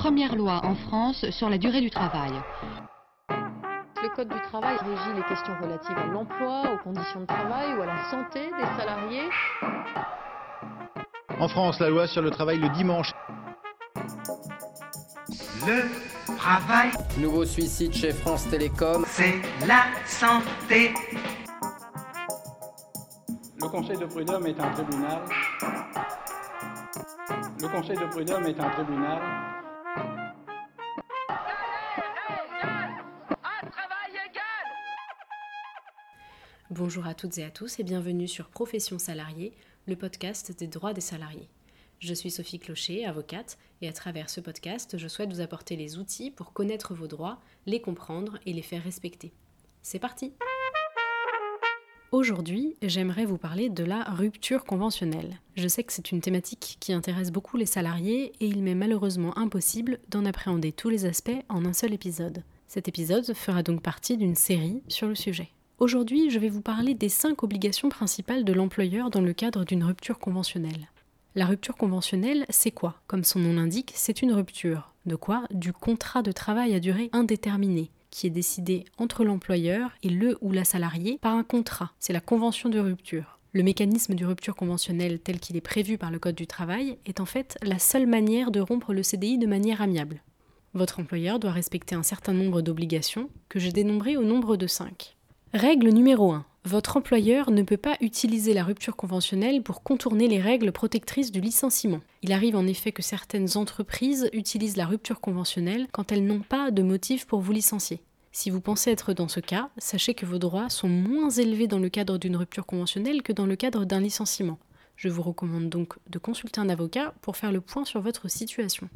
première loi en France sur la durée du travail. Le Code du travail régit les questions relatives à l'emploi, aux conditions de travail ou à la santé des salariés. En France, la loi sur le travail le dimanche. Le travail, Nouveau suicide chez France Télécom. c'est la santé. Le Conseil de prud'homme est un tribunal. Le Conseil de prud'homme est un tribunal. Bonjour à toutes et à tous et bienvenue sur Profession salariée, le podcast des droits des salariés. Je suis Sophie Clocher, avocate, et à travers ce podcast, je souhaite vous apporter les outils pour connaître vos droits, les comprendre et les faire respecter. C'est parti Aujourd'hui, j'aimerais vous parler de la rupture conventionnelle. Je sais que c'est une thématique qui intéresse beaucoup les salariés et il m'est malheureusement impossible d'en appréhender tous les aspects en un seul épisode. Cet épisode fera donc partie d'une série sur le sujet. Aujourd'hui, je vais vous parler des cinq obligations principales de l'employeur dans le cadre d'une rupture conventionnelle. La rupture conventionnelle, c'est quoi? Comme son nom l'indique, c'est une rupture. De quoi? Du contrat de travail à durée indéterminée, qui est décidé entre l'employeur et le ou la salariée par un contrat. C'est la convention de rupture. Le mécanisme de rupture conventionnelle tel qu'il est prévu par le Code du travail est en fait la seule manière de rompre le CDI de manière amiable. Votre employeur doit respecter un certain nombre d'obligations que j'ai dénombrées au nombre de 5. Règle numéro 1. Votre employeur ne peut pas utiliser la rupture conventionnelle pour contourner les règles protectrices du licenciement. Il arrive en effet que certaines entreprises utilisent la rupture conventionnelle quand elles n'ont pas de motif pour vous licencier. Si vous pensez être dans ce cas, sachez que vos droits sont moins élevés dans le cadre d'une rupture conventionnelle que dans le cadre d'un licenciement. Je vous recommande donc de consulter un avocat pour faire le point sur votre situation.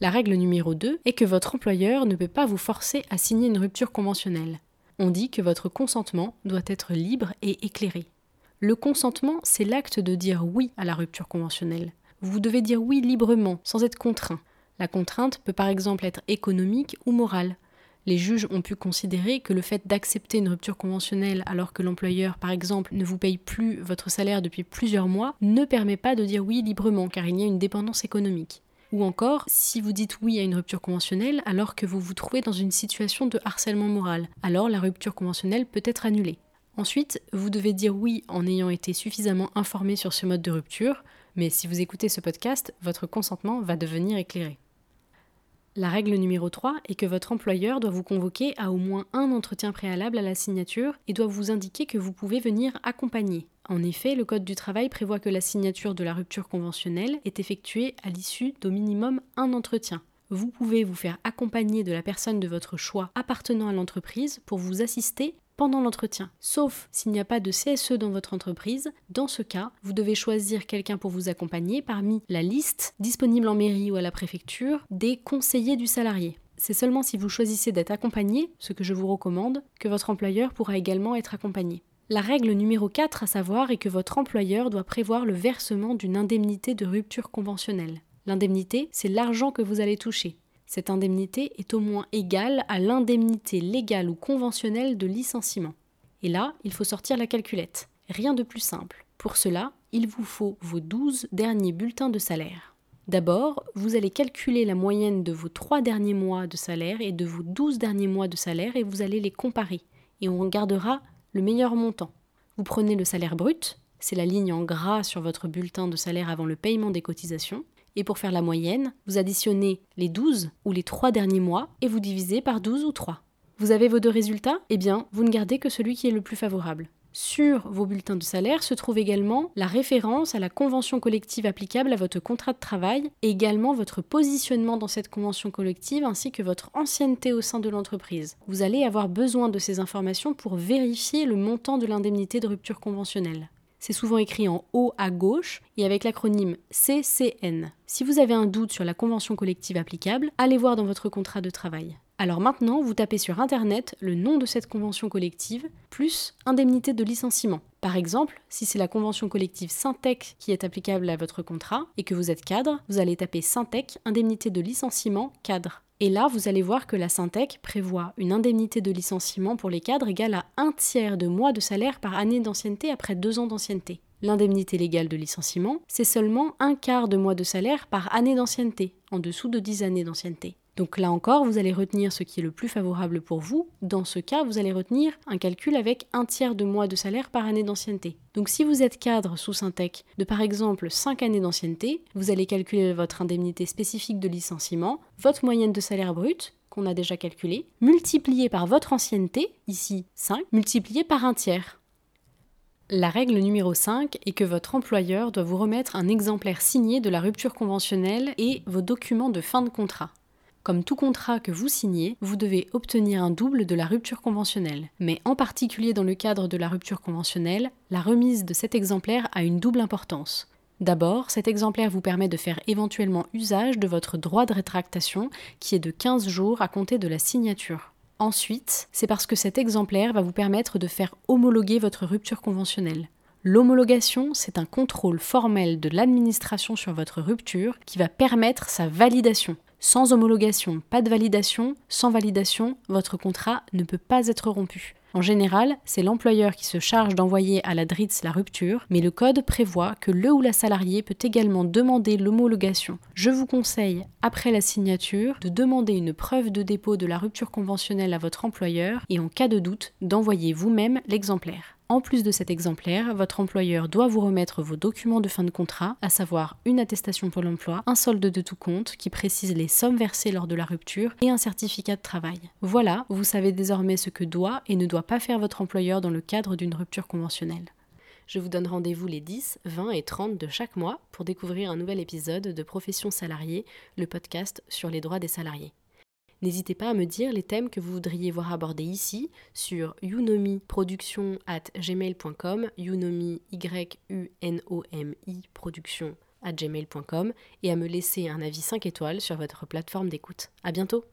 La règle numéro 2 est que votre employeur ne peut pas vous forcer à signer une rupture conventionnelle on dit que votre consentement doit être libre et éclairé. Le consentement, c'est l'acte de dire oui à la rupture conventionnelle. Vous devez dire oui librement, sans être contraint. La contrainte peut par exemple être économique ou morale. Les juges ont pu considérer que le fait d'accepter une rupture conventionnelle alors que l'employeur, par exemple, ne vous paye plus votre salaire depuis plusieurs mois ne permet pas de dire oui librement car il y a une dépendance économique. Ou encore, si vous dites oui à une rupture conventionnelle alors que vous vous trouvez dans une situation de harcèlement moral, alors la rupture conventionnelle peut être annulée. Ensuite, vous devez dire oui en ayant été suffisamment informé sur ce mode de rupture, mais si vous écoutez ce podcast, votre consentement va devenir éclairé. La règle numéro 3 est que votre employeur doit vous convoquer à au moins un entretien préalable à la signature et doit vous indiquer que vous pouvez venir accompagner. En effet, le Code du travail prévoit que la signature de la rupture conventionnelle est effectuée à l'issue d'au minimum un entretien. Vous pouvez vous faire accompagner de la personne de votre choix appartenant à l'entreprise pour vous assister pendant l'entretien. Sauf s'il n'y a pas de CSE dans votre entreprise, dans ce cas, vous devez choisir quelqu'un pour vous accompagner parmi la liste disponible en mairie ou à la préfecture des conseillers du salarié. C'est seulement si vous choisissez d'être accompagné, ce que je vous recommande, que votre employeur pourra également être accompagné. La règle numéro 4 à savoir est que votre employeur doit prévoir le versement d'une indemnité de rupture conventionnelle. L'indemnité, c'est l'argent que vous allez toucher. Cette indemnité est au moins égale à l'indemnité légale ou conventionnelle de licenciement. Et là, il faut sortir la calculette. Rien de plus simple. Pour cela, il vous faut vos 12 derniers bulletins de salaire. D'abord, vous allez calculer la moyenne de vos 3 derniers mois de salaire et de vos 12 derniers mois de salaire et vous allez les comparer. Et on regardera le meilleur montant. Vous prenez le salaire brut, c'est la ligne en gras sur votre bulletin de salaire avant le paiement des cotisations, et pour faire la moyenne, vous additionnez les 12 ou les 3 derniers mois et vous divisez par 12 ou 3. Vous avez vos deux résultats? Eh bien, vous ne gardez que celui qui est le plus favorable. Sur vos bulletins de salaire se trouve également la référence à la convention collective applicable à votre contrat de travail également votre positionnement dans cette convention collective ainsi que votre ancienneté au sein de l'entreprise. Vous allez avoir besoin de ces informations pour vérifier le montant de l'indemnité de rupture conventionnelle. C'est souvent écrit en haut à gauche et avec l'acronyme CCN. Si vous avez un doute sur la convention collective applicable, allez voir dans votre contrat de travail. Alors maintenant, vous tapez sur Internet le nom de cette convention collective plus indemnité de licenciement. Par exemple, si c'est la convention collective Syntec qui est applicable à votre contrat et que vous êtes cadre, vous allez taper Syntec indemnité de licenciement cadre. Et là, vous allez voir que la Syntec prévoit une indemnité de licenciement pour les cadres égale à un tiers de mois de salaire par année d'ancienneté après deux ans d'ancienneté. L'indemnité légale de licenciement, c'est seulement un quart de mois de salaire par année d'ancienneté, en dessous de 10 années d'ancienneté. Donc là encore, vous allez retenir ce qui est le plus favorable pour vous. Dans ce cas, vous allez retenir un calcul avec un tiers de mois de salaire par année d'ancienneté. Donc si vous êtes cadre sous Syntec de par exemple 5 années d'ancienneté, vous allez calculer votre indemnité spécifique de licenciement, votre moyenne de salaire brut, qu'on a déjà calculé, multiplié par votre ancienneté, ici 5, multiplié par un tiers. La règle numéro 5 est que votre employeur doit vous remettre un exemplaire signé de la rupture conventionnelle et vos documents de fin de contrat. Comme tout contrat que vous signez, vous devez obtenir un double de la rupture conventionnelle. Mais en particulier dans le cadre de la rupture conventionnelle, la remise de cet exemplaire a une double importance. D'abord, cet exemplaire vous permet de faire éventuellement usage de votre droit de rétractation qui est de 15 jours à compter de la signature. Ensuite, c'est parce que cet exemplaire va vous permettre de faire homologuer votre rupture conventionnelle. L'homologation, c'est un contrôle formel de l'administration sur votre rupture qui va permettre sa validation. Sans homologation, pas de validation. Sans validation, votre contrat ne peut pas être rompu. En général, c'est l'employeur qui se charge d'envoyer à la DRITS la rupture, mais le code prévoit que le ou la salariée peut également demander l'homologation. Je vous conseille, après la signature, de demander une preuve de dépôt de la rupture conventionnelle à votre employeur et en cas de doute, d'envoyer vous-même l'exemplaire. En plus de cet exemplaire, votre employeur doit vous remettre vos documents de fin de contrat, à savoir une attestation pour l'emploi, un solde de tout compte qui précise les sommes versées lors de la rupture et un certificat de travail. Voilà, vous savez désormais ce que doit et ne doit pas faire votre employeur dans le cadre d'une rupture conventionnelle. Je vous donne rendez-vous les 10, 20 et 30 de chaque mois pour découvrir un nouvel épisode de Profession salariée, le podcast sur les droits des salariés. N'hésitez pas à me dire les thèmes que vous voudriez voir abordés ici sur younomi.production at gmail.com, younomi y u n o m i production at gmail.com et à me laisser un avis 5 étoiles sur votre plateforme d'écoute. À bientôt.